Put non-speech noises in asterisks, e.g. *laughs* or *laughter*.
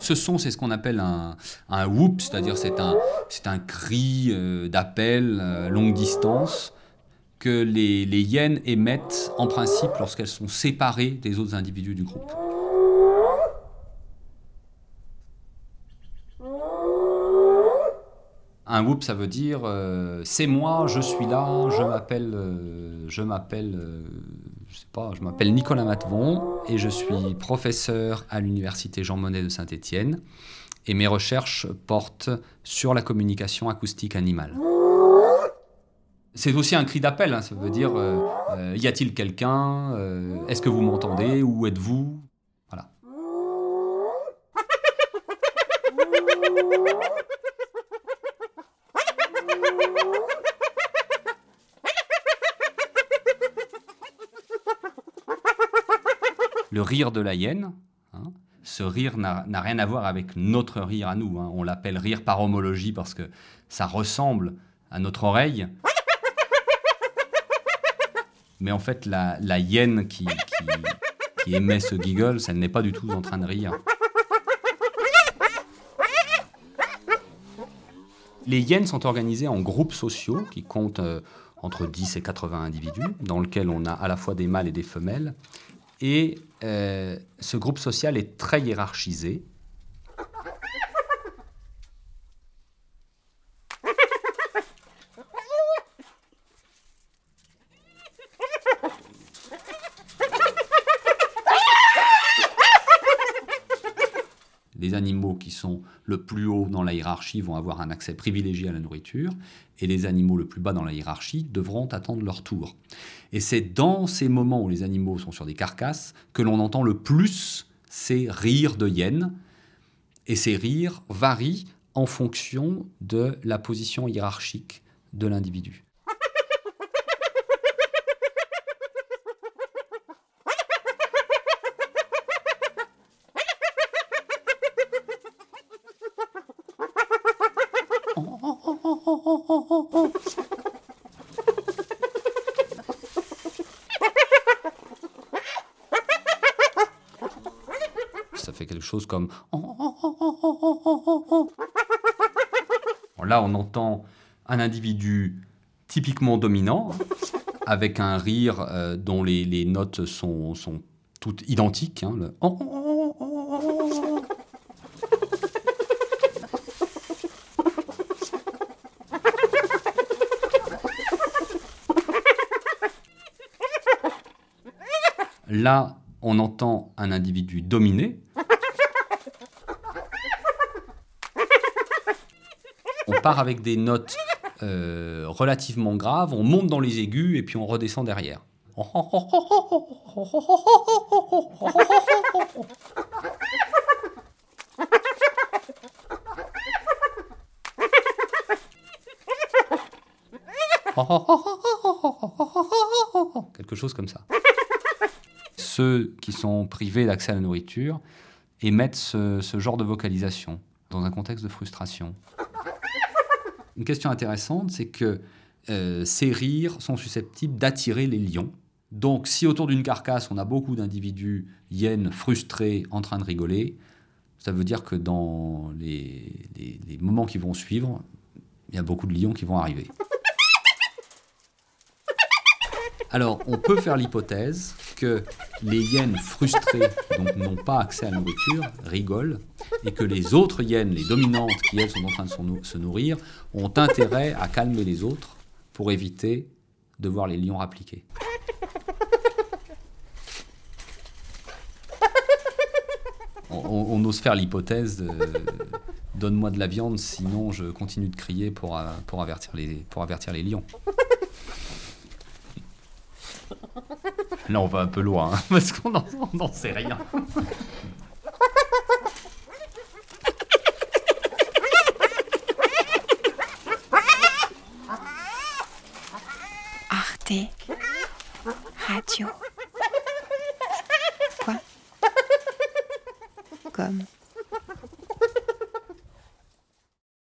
ce son, c'est ce qu'on appelle un, whoop, c'est-à-dire c'est un, cri euh, d'appel euh, longue distance que les, les hyènes émettent en principe lorsqu'elles sont séparées des autres individus du groupe. Un whoop, ça veut dire euh, c'est moi, je suis là, je m'appelle, je sais pas, je m'appelle Nicolas Matvon et je suis professeur à l'université Jean Monnet de Saint-Étienne et mes recherches portent sur la communication acoustique animale. C'est aussi un cri d'appel, hein, ça veut dire euh, euh, y a-t-il quelqu'un Euh, Est-ce que vous m'entendez Où êtes-vous? Voilà. Le rire de la hyène, hein, ce rire n'a rien à voir avec notre rire à nous. hein. On l'appelle rire par homologie parce que ça ressemble à notre oreille. Mais en fait, la, hyène qui émet ce giggle, elle n'est pas du tout en train de rire. Les hyènes sont organisées en groupes sociaux qui comptent euh, entre 10 et 80 individus, dans lesquels on a à la fois des mâles et des femelles. Et euh, ce groupe social est très hiérarchisé. Les animaux qui sont le plus haut dans la hiérarchie vont avoir un accès privilégié à la nourriture, et les animaux le plus bas dans la hiérarchie devront attendre leur tour. Et c'est dans ces moments où les animaux sont sur des carcasses que l'on entend le plus ces rires de hyènes, et ces rires varient en fonction de la position hiérarchique de l'individu. *laughs* Ça fait quelque chose comme... Là, on entend un individu typiquement dominant, avec un rire euh, dont les, notes sont, toutes identiques. hein, Là, on entend un individu dominé. On part avec des notes euh, relativement graves, on monte dans les aigus et puis on redescend derrière. Quelque chose comme ça. Ceux qui sont privés d'accès à la nourriture émettent ce, ce genre de vocalisation dans un contexte de frustration. Une question intéressante, c'est que euh, ces rires sont susceptibles d'attirer les lions. Donc, si autour d'une carcasse, on a beaucoup d'individus hyènes frustrés en train de rigoler, ça veut dire que dans les, moments qui vont suivre, il y a beaucoup de lions qui vont arriver. Alors, on peut faire l'hypothèse que les hyènes frustrées, donc n'ont pas accès à la nourriture, rigolent, et que les autres hyènes, les dominantes, qui elles sont en train de se nourrir, ont intérêt à calmer les autres pour éviter de voir les lions appliquer. On, ose faire l'hypothèse de donne-moi de la viande, sinon je continue de crier pour, euh, avertir, pour avertir les lions. Là, on va un peu loin, hein, *laughs* parce qu'on n'en sait rien. Arte Radio. Point. Comme.